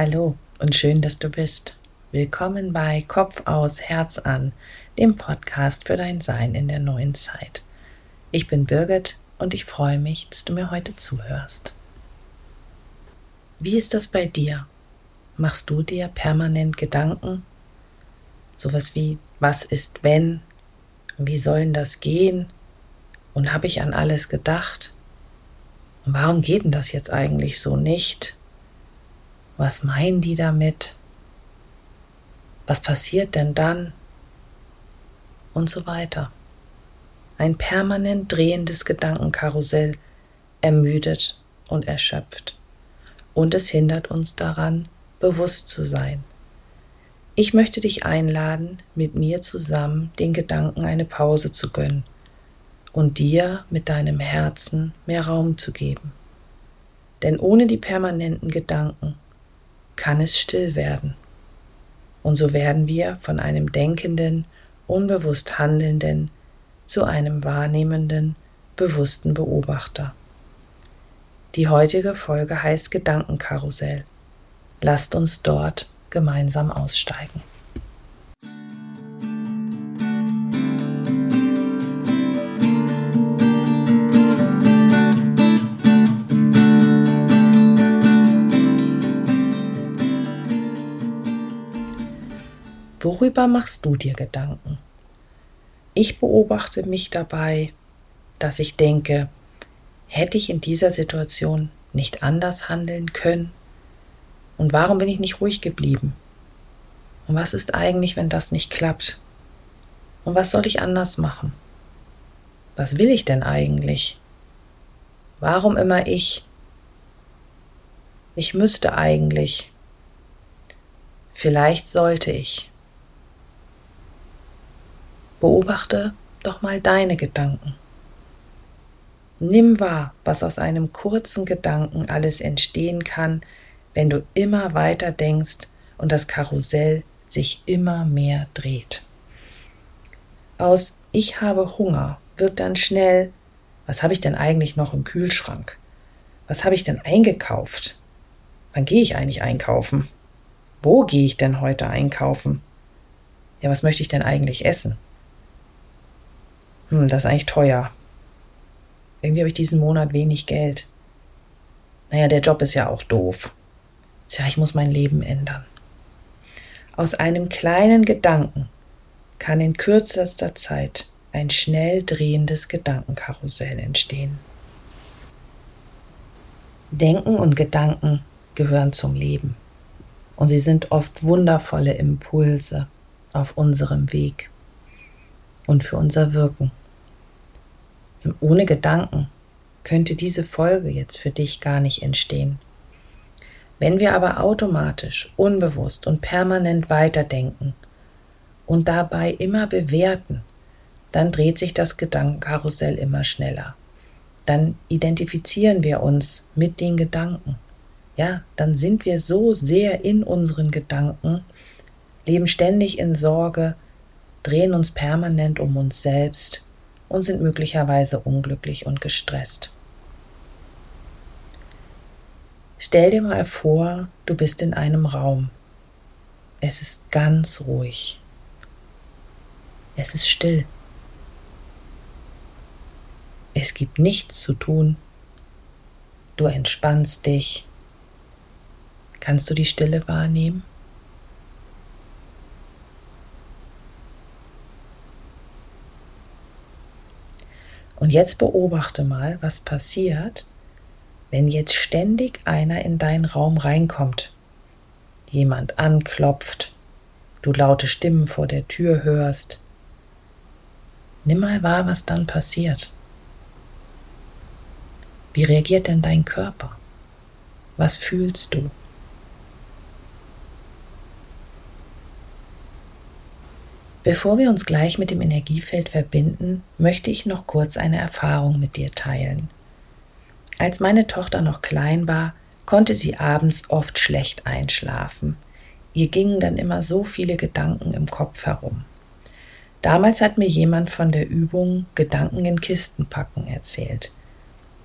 Hallo und schön, dass du bist. Willkommen bei Kopf aus, Herz an, dem Podcast für dein Sein in der neuen Zeit. Ich bin Birgit und ich freue mich, dass du mir heute zuhörst. Wie ist das bei dir? Machst du dir permanent Gedanken? Sowas wie, was ist wenn? Wie sollen das gehen? Und habe ich an alles gedacht? Und warum geht denn das jetzt eigentlich so nicht? Was meinen die damit? Was passiert denn dann? Und so weiter. Ein permanent drehendes Gedankenkarussell ermüdet und erschöpft. Und es hindert uns daran, bewusst zu sein. Ich möchte dich einladen, mit mir zusammen den Gedanken eine Pause zu gönnen und dir mit deinem Herzen mehr Raum zu geben. Denn ohne die permanenten Gedanken kann es still werden. Und so werden wir von einem denkenden, unbewusst handelnden zu einem wahrnehmenden, bewussten Beobachter. Die heutige Folge heißt Gedankenkarussell. Lasst uns dort gemeinsam aussteigen. Worüber machst du dir Gedanken? Ich beobachte mich dabei, dass ich denke, hätte ich in dieser Situation nicht anders handeln können? Und warum bin ich nicht ruhig geblieben? Und was ist eigentlich, wenn das nicht klappt? Und was soll ich anders machen? Was will ich denn eigentlich? Warum immer ich? Ich müsste eigentlich. Vielleicht sollte ich. Beobachte doch mal deine Gedanken. Nimm wahr, was aus einem kurzen Gedanken alles entstehen kann, wenn du immer weiter denkst und das Karussell sich immer mehr dreht. Aus Ich habe Hunger wird dann schnell, was habe ich denn eigentlich noch im Kühlschrank? Was habe ich denn eingekauft? Wann gehe ich eigentlich einkaufen? Wo gehe ich denn heute einkaufen? Ja, was möchte ich denn eigentlich essen? Hm, das ist eigentlich teuer. Irgendwie habe ich diesen Monat wenig Geld. Naja, der Job ist ja auch doof. Tja, ich muss mein Leben ändern. Aus einem kleinen Gedanken kann in kürzester Zeit ein schnell drehendes Gedankenkarussell entstehen. Denken und Gedanken gehören zum Leben und sie sind oft wundervolle Impulse auf unserem Weg und für unser Wirken. Ohne Gedanken könnte diese Folge jetzt für dich gar nicht entstehen. Wenn wir aber automatisch, unbewusst und permanent weiterdenken und dabei immer bewerten, dann dreht sich das Gedankenkarussell immer schneller. Dann identifizieren wir uns mit den Gedanken. Ja, dann sind wir so sehr in unseren Gedanken, leben ständig in Sorge, drehen uns permanent um uns selbst und sind möglicherweise unglücklich und gestresst. Stell dir mal vor, du bist in einem Raum. Es ist ganz ruhig. Es ist still. Es gibt nichts zu tun. Du entspannst dich. Kannst du die Stille wahrnehmen? Und jetzt beobachte mal, was passiert, wenn jetzt ständig einer in deinen Raum reinkommt, jemand anklopft, du laute Stimmen vor der Tür hörst, nimm mal wahr, was dann passiert. Wie reagiert denn dein Körper? Was fühlst du? Bevor wir uns gleich mit dem Energiefeld verbinden, möchte ich noch kurz eine Erfahrung mit dir teilen. Als meine Tochter noch klein war, konnte sie abends oft schlecht einschlafen. Ihr gingen dann immer so viele Gedanken im Kopf herum. Damals hat mir jemand von der Übung Gedanken in Kisten packen erzählt.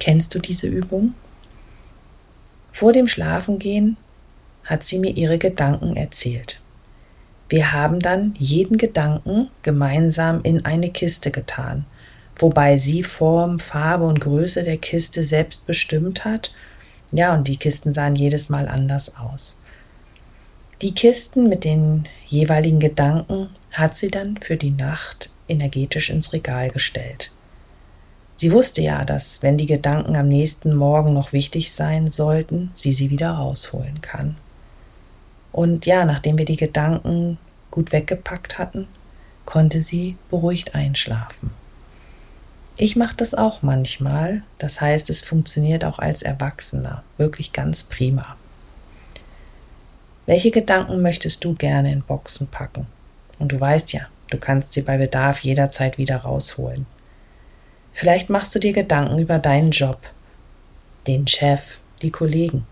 Kennst du diese Übung? Vor dem Schlafengehen hat sie mir ihre Gedanken erzählt. Wir haben dann jeden Gedanken gemeinsam in eine Kiste getan, wobei sie Form, Farbe und Größe der Kiste selbst bestimmt hat. Ja, und die Kisten sahen jedes Mal anders aus. Die Kisten mit den jeweiligen Gedanken hat sie dann für die Nacht energetisch ins Regal gestellt. Sie wusste ja, dass wenn die Gedanken am nächsten Morgen noch wichtig sein sollten, sie sie wieder rausholen kann. Und ja, nachdem wir die Gedanken gut weggepackt hatten, konnte sie beruhigt einschlafen. Ich mache das auch manchmal, das heißt, es funktioniert auch als Erwachsener wirklich ganz prima. Welche Gedanken möchtest du gerne in Boxen packen? Und du weißt ja, du kannst sie bei Bedarf jederzeit wieder rausholen. Vielleicht machst du dir Gedanken über deinen Job, den Chef, die Kollegen.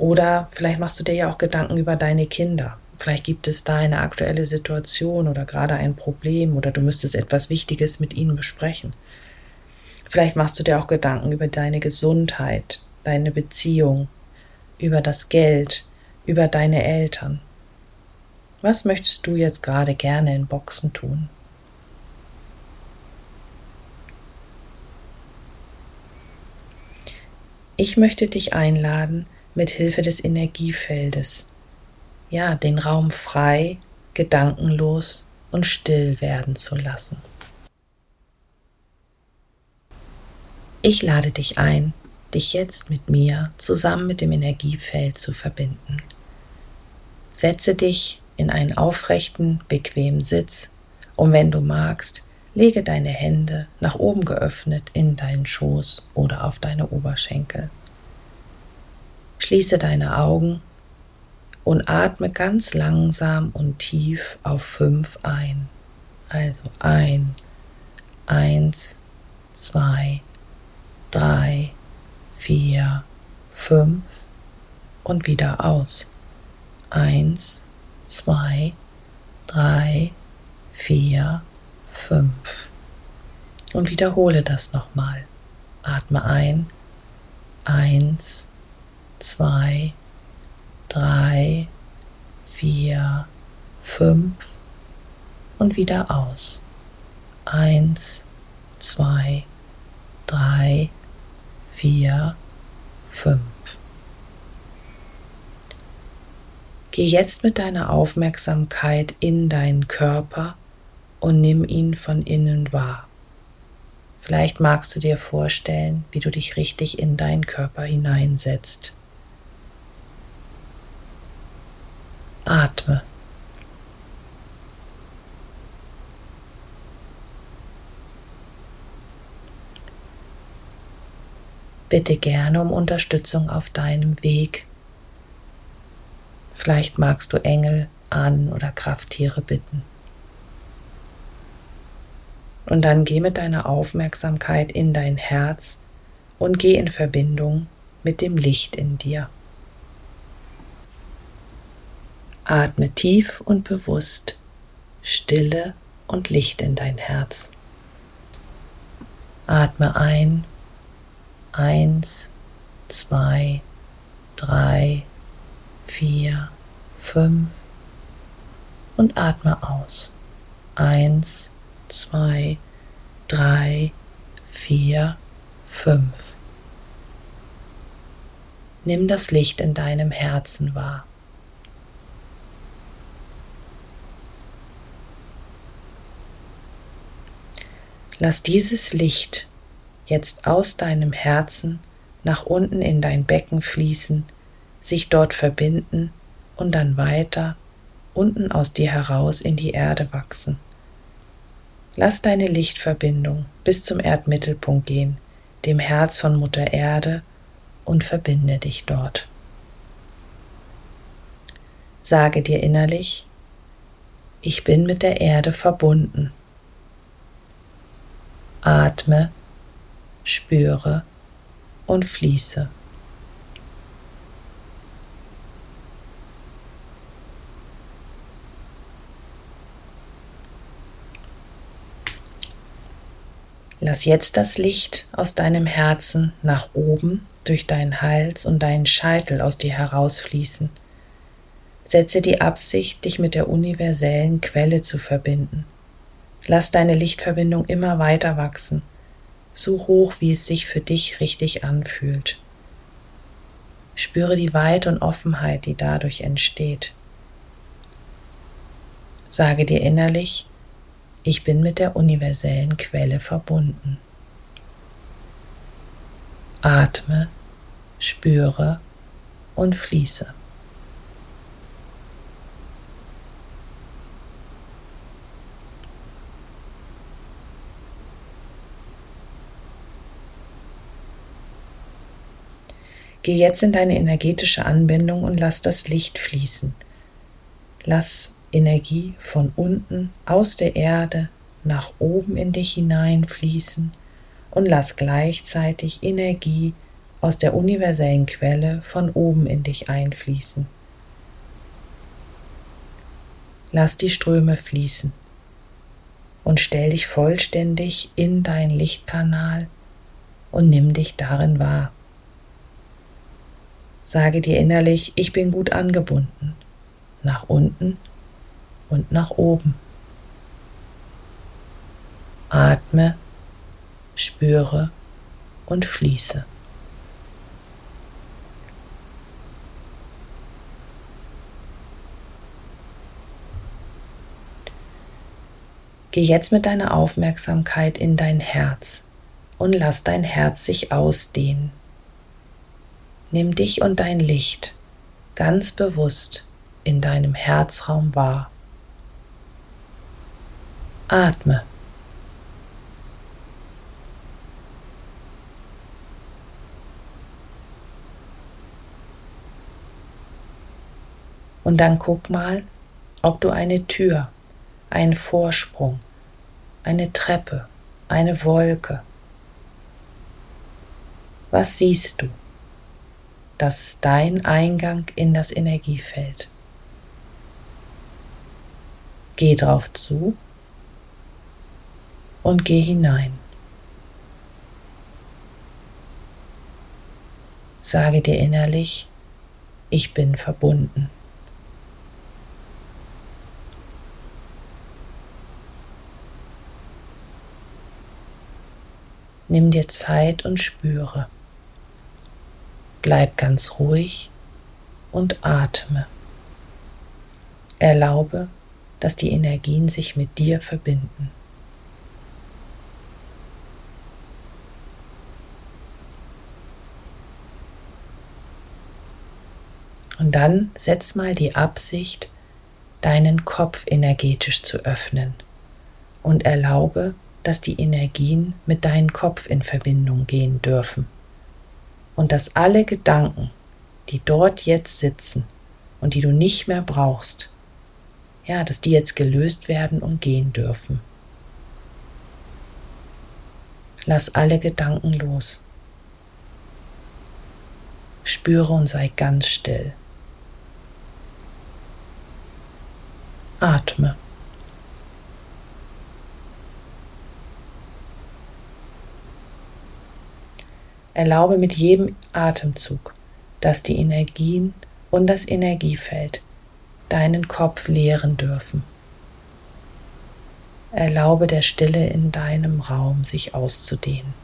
Oder vielleicht machst du dir ja auch Gedanken über deine Kinder. Vielleicht gibt es da eine aktuelle Situation oder gerade ein Problem oder du müsstest etwas Wichtiges mit ihnen besprechen. Vielleicht machst du dir auch Gedanken über deine Gesundheit, deine Beziehung, über das Geld, über deine Eltern. Was möchtest du jetzt gerade gerne in Boxen tun? Ich möchte dich einladen, mit Hilfe des Energiefeldes, ja, den Raum frei, gedankenlos und still werden zu lassen. Ich lade dich ein, dich jetzt mit mir zusammen mit dem Energiefeld zu verbinden. Setze dich in einen aufrechten, bequemen Sitz und wenn du magst, Lege deine Hände nach oben geöffnet in deinen Schoß oder auf deine Oberschenkel. Schließe deine Augen und atme ganz langsam und tief auf fünf ein. Also ein, eins, zwei, drei, vier, fünf und wieder aus. Eins, zwei, drei, vier, fünf. Und wiederhole das nochmal. Atme ein. Eins, zwei, drei, vier, fünf. Und wieder aus. Eins, zwei, drei, vier, fünf. Geh jetzt mit deiner Aufmerksamkeit in deinen Körper und nimm ihn von innen wahr. Vielleicht magst du dir vorstellen, wie du dich richtig in deinen Körper hineinsetzt. Atme. Bitte gerne um Unterstützung auf deinem Weg. Vielleicht magst du Engel, Ahnen oder Krafttiere bitten. Und dann geh mit deiner Aufmerksamkeit in dein Herz und geh in Verbindung mit dem Licht in dir. Atme tief und bewusst Stille und Licht in dein Herz. Atme ein. Eins, zwei, drei, vier, fünf. Und atme aus. Eins, zwei, drei, vier, fünf. Nimm das Licht in deinem Herzen wahr. Lass dieses Licht jetzt aus deinem Herzen nach unten in dein Becken fließen, sich dort verbinden und dann weiter unten aus dir heraus in die Erde wachsen. Lass deine Lichtverbindung bis zum Erdmittelpunkt gehen, dem Herz von Mutter Erde, und verbinde dich dort. Sage dir innerlich, ich bin mit der Erde verbunden. Atme, spüre und fließe. Lass jetzt das Licht aus deinem Herzen nach oben durch deinen Hals und deinen Scheitel aus dir herausfließen. Setze die Absicht, dich mit der universellen Quelle zu verbinden. Lass deine Lichtverbindung immer weiter wachsen, so hoch wie es sich für dich richtig anfühlt. Spüre die Weite und Offenheit, die dadurch entsteht. Sage dir innerlich, ich bin mit der universellen Quelle verbunden. Atme, spüre und fließe. Geh jetzt in deine energetische Anbindung und lass das Licht fließen. Lass Energie von unten aus der Erde nach oben in dich hineinfließen und lass gleichzeitig Energie aus der universellen Quelle von oben in dich einfließen. Lass die Ströme fließen und stell dich vollständig in deinen Lichtkanal und nimm dich darin wahr. Sage dir innerlich, ich bin gut angebunden, nach unten und nach oben. Atme, spüre und fließe. Geh jetzt mit deiner Aufmerksamkeit in dein Herz und lass dein Herz sich ausdehnen. Nimm dich und dein Licht ganz bewusst in deinem Herzraum wahr. Atme. Und dann guck mal, ob du eine Tür, einen Vorsprung, eine Treppe, eine Wolke. Was siehst du? Das ist dein Eingang in das Energiefeld. Geh drauf zu und geh hinein. Sage dir innerlich, ich bin verbunden. Nimm dir Zeit und spüre. Bleib ganz ruhig und atme. Erlaube, dass die Energien sich mit dir verbinden. Und dann setz mal die Absicht, deinen Kopf energetisch zu öffnen und erlaube, dass die Energien mit deinem Kopf in Verbindung gehen dürfen und dass alle Gedanken, die dort jetzt sitzen und die du nicht mehr brauchst, ja, dass die jetzt gelöst werden und gehen dürfen. Lass alle Gedanken los. Spüre und sei ganz still. Atme. Erlaube mit jedem Atemzug, dass die Energien und das Energiefeld deinen Kopf leeren dürfen. Erlaube der Stille in deinem Raum sich auszudehnen.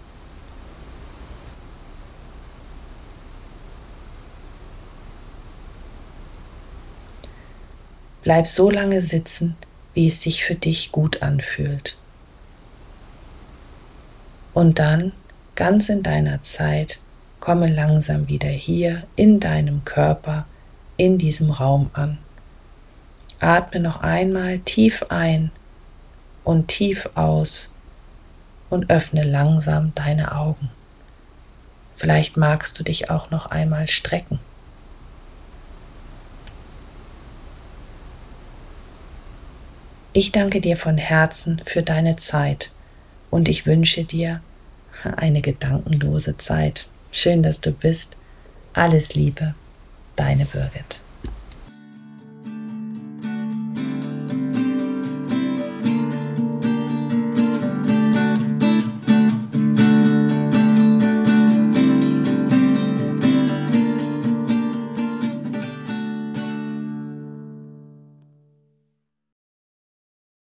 Bleib so lange sitzen, wie es sich für dich gut anfühlt. Und dann ganz in deiner Zeit, komme langsam wieder hier in deinem Körper, in diesem Raum an. Atme noch einmal tief ein und tief aus und öffne langsam deine Augen. Vielleicht magst du dich auch noch einmal strecken. Ich danke dir von Herzen für deine Zeit und ich wünsche dir eine gedankenlose Zeit. Schön, dass du bist. Alles Liebe, deine Birgit.